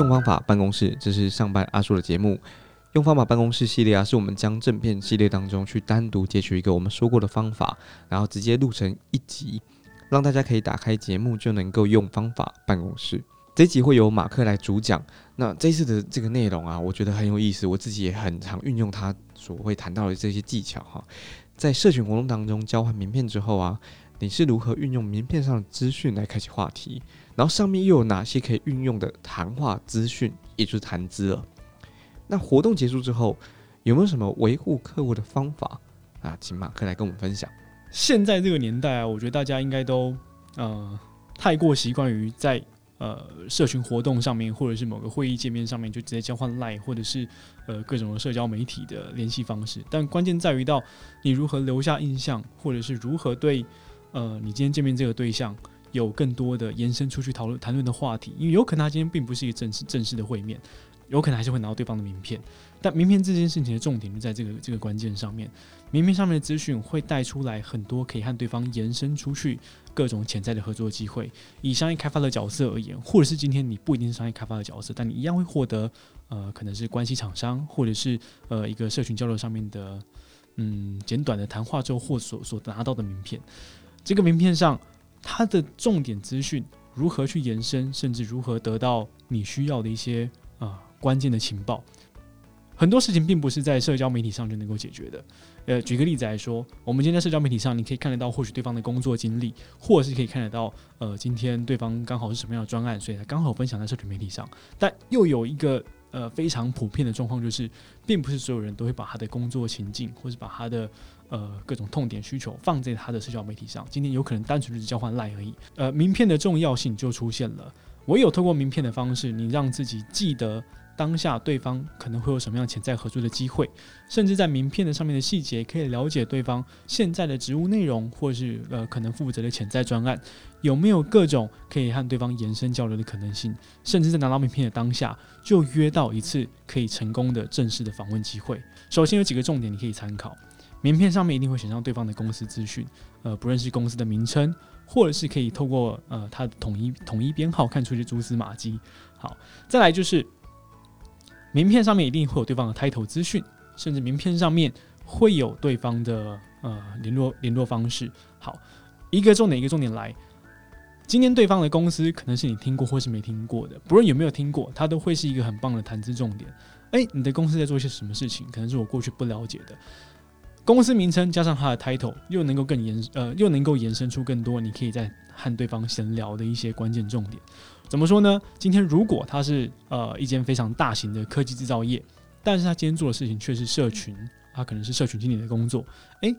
用方法办公室，这是上班阿叔的节目。用方法办公室系列啊，是我们将正片系列当中去单独截取一个我们说过的方法，然后直接录成一集，让大家可以打开节目就能够用方法办公室。这集会由马克来主讲。那这次的这个内容啊，我觉得很有意思，我自己也很常运用他所会谈到的这些技巧哈。在社群活动当中交换名片之后啊，你是如何运用名片上的资讯来开启话题？然后上面又有哪些可以运用的谈话资讯，也就是谈资了？那活动结束之后，有没有什么维护客户的方法啊？请马克来跟我们分享。现在这个年代啊，我觉得大家应该都呃太过习惯于在呃社群活动上面，或者是某个会议界面上面就直接交换 lie 或者是呃各种的社交媒体的联系方式。但关键在于到你如何留下印象，或者是如何对呃你今天见面这个对象。有更多的延伸出去讨论谈论的话题，因为有可能他今天并不是一个正式正式的会面，有可能还是会拿到对方的名片。但名片这件事情的重点就在这个这个关键上面，名片上面的资讯会带出来很多可以和对方延伸出去各种潜在的合作机会。以商业开发的角色而言，或者是今天你不一定是商业开发的角色，但你一样会获得呃可能是关系厂商，或者是呃一个社群交流上面的嗯简短的谈话之后或所所拿到的名片。这个名片上。它的重点资讯如何去延伸，甚至如何得到你需要的一些啊关键的情报，很多事情并不是在社交媒体上就能够解决的。呃，举个例子来说，我们今天在社交媒体上，你可以看得到或许对方的工作经历，或者是可以看得到呃今天对方刚好是什么样的专案，所以他刚好分享在社群媒体上。但又有一个呃非常普遍的状况，就是并不是所有人都会把他的工作情境，或是把他的呃，各种痛点需求放在他的社交媒体上，今天有可能单纯就是交换赖而已。呃，名片的重要性就出现了。唯有透过名片的方式，你让自己记得当下对方可能会有什么样潜在合作的机会，甚至在名片的上面的细节，可以了解对方现在的职务内容，或是呃可能负责的潜在专案，有没有各种可以和对方延伸交流的可能性，甚至在拿到名片的当下，就约到一次可以成功的正式的访问机会。首先有几个重点你可以参考。名片上面一定会写上对方的公司资讯，呃，不认识公司的名称，或者是可以透过呃他的统一统一编号看出一些蛛丝马迹。好，再来就是名片上面一定会有对方的 title 资讯，甚至名片上面会有对方的呃联络联络方式。好，一个重点一个重点来，今天对方的公司可能是你听过或是没听过的，不论有没有听过，它都会是一个很棒的谈资重点。诶，你的公司在做些什么事情？可能是我过去不了解的。公司名称加上它的 title，又能够更延呃，又能够延伸出更多你可以在和对方闲聊的一些关键重点。怎么说呢？今天如果他是呃一间非常大型的科技制造业，但是他今天做的事情却是社群，他可能是社群经理的工作。诶，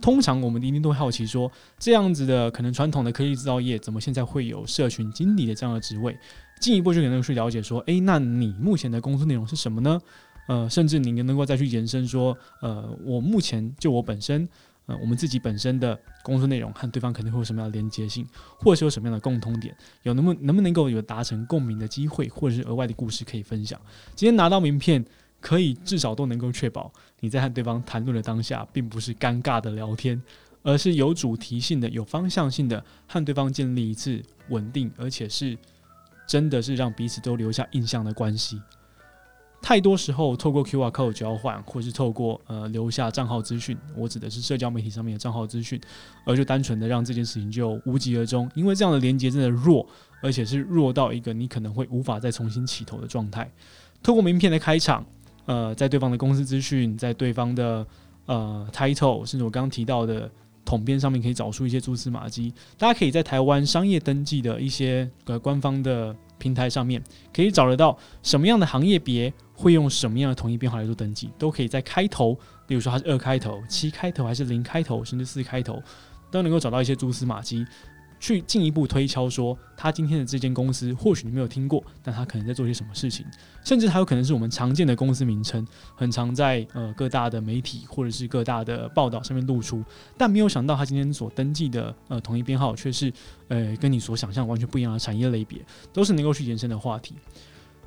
通常我们一定都会好奇说，这样子的可能传统的科技制造业，怎么现在会有社群经理的这样的职位？进一步就可能去了解说，诶，那你目前的工作内容是什么呢？呃，甚至你能够再去延伸说，呃，我目前就我本身，呃，我们自己本身的工作内容和对方肯定会有什么样的连接性，或者是有什么样的共通点，有能不能不能够有达成共鸣的机会，或者是额外的故事可以分享。今天拿到名片，可以至少都能够确保你在和对方谈论的当下，并不是尴尬的聊天，而是有主题性的、有方向性的和对方建立一次稳定，而且是真的是让彼此都留下印象的关系。太多时候，透过 QR code 交换，或是透过呃留下账号资讯，我指的是社交媒体上面的账号资讯，而就单纯的让这件事情就无疾而终，因为这样的连接真的弱，而且是弱到一个你可能会无法再重新起头的状态。透过名片的开场，呃，在对方的公司资讯，在对方的呃 title，甚至我刚刚提到的统编上面，可以找出一些蛛丝马迹。大家可以在台湾商业登记的一些呃官方的平台上面，可以找得到什么样的行业别。会用什么样的统一编号来做登记，都可以在开头，比如说它是二开头、七开头，还是零开头，甚至四开头，都能够找到一些蛛丝马迹，去进一步推敲说，他今天的这间公司或许你没有听过，但他可能在做些什么事情，甚至还有可能是我们常见的公司名称，很常在呃各大的媒体或者是各大的报道上面露出，但没有想到他今天所登记的呃统一编号却是呃跟你所想象完全不一样的产业类别，都是能够去延伸的话题。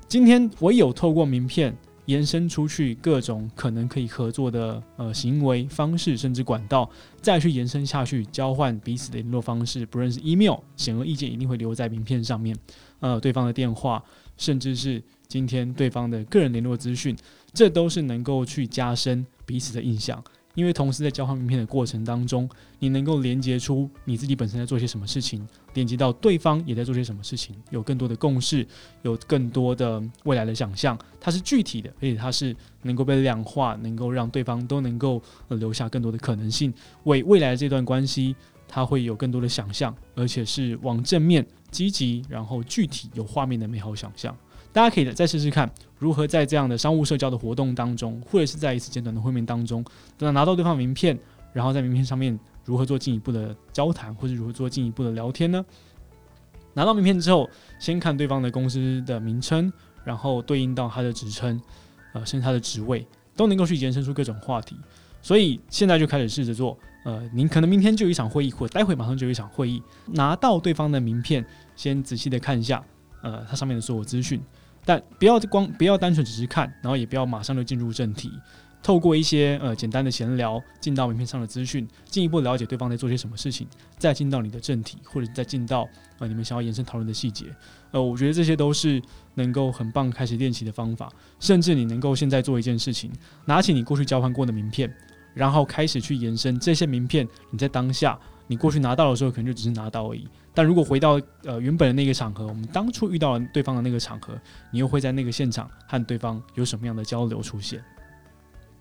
今天唯有透过名片延伸出去各种可能可以合作的呃行为方式，甚至管道，再去延伸下去，交换彼此的联络方式，不论是 email，显而易见一定会留在名片上面。呃，对方的电话，甚至是今天对方的个人联络资讯，这都是能够去加深彼此的印象。因为同时在交换名片的过程当中，你能够连接出你自己本身在做些什么事情，连接到对方也在做些什么事情，有更多的共识，有更多的未来的想象，它是具体的，而且它是能够被量化，能够让对方都能够留下更多的可能性，为未来的这段关系，它会有更多的想象，而且是往正面、积极，然后具体有画面的美好想象。大家可以再试试看，如何在这样的商务社交的活动当中，或者是在一次简短的会面当中，等拿到对方名片，然后在名片上面如何做进一步的交谈，或者如何做进一步的聊天呢？拿到名片之后，先看对方的公司的名称，然后对应到他的职称，呃，甚至他的职位，都能够去延伸出各种话题。所以现在就开始试着做，呃，您可能明天就有一场会议，或待会马上就有一场会议，拿到对方的名片，先仔细的看一下，呃，它上面的所有资讯。但不要光不要单纯只是看，然后也不要马上就进入正题。透过一些呃简单的闲聊，进到名片上的资讯，进一步了解对方在做些什么事情，再进到你的正题，或者再进到呃你们想要延伸讨论的细节。呃，我觉得这些都是能够很棒开始练习的方法。甚至你能够现在做一件事情，拿起你过去交换过的名片，然后开始去延伸这些名片。你在当下你过去拿到的时候，可能就只是拿到而已。但如果回到呃原本的那个场合，我们当初遇到了对方的那个场合，你又会在那个现场和对方有什么样的交流出现？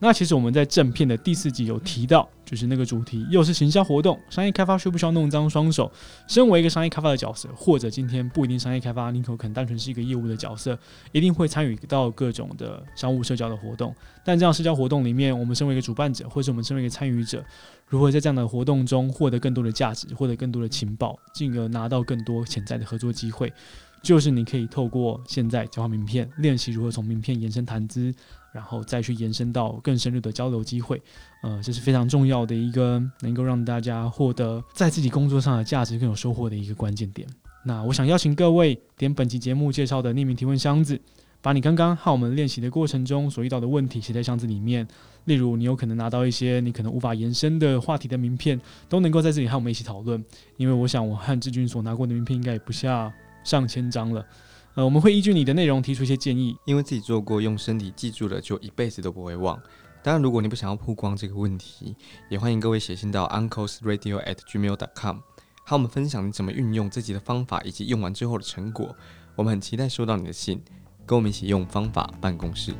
那其实我们在正片的第四集有提到，就是那个主题又是行销活动，商业开发需不需要弄脏双手？身为一个商业开发的角色，或者今天不一定商业开发，你可能单纯是一个业务的角色，一定会参与到各种的商务社交的活动。但这样社交活动里面，我们身为一个主办者，或者我们身为一个参与者，如何在这样的活动中获得更多的价值，获得更多的情报，进而拿到更多潜在的合作机会？就是你可以透过现在交换名片，练习如何从名片延伸谈资。然后再去延伸到更深入的交流机会，呃，这是非常重要的一个能够让大家获得在自己工作上的价值更有收获的一个关键点。那我想邀请各位点本期节目介绍的匿名提问箱子，把你刚刚和我们练习的过程中所遇到的问题写在箱子里面。例如，你有可能拿到一些你可能无法延伸的话题的名片，都能够在这里和我们一起讨论。因为我想，我和志军所拿过的名片应该也不下上千张了。呃，我们会依据你的内容提出一些建议，因为自己做过，用身体记住了，就一辈子都不会忘。当然，如果你不想要曝光这个问题，也欢迎各位写信到 uncle's radio at gmail.com，和我们分享你怎么运用自己的方法以及用完之后的成果。我们很期待收到你的信，跟我们一起用方法办公室。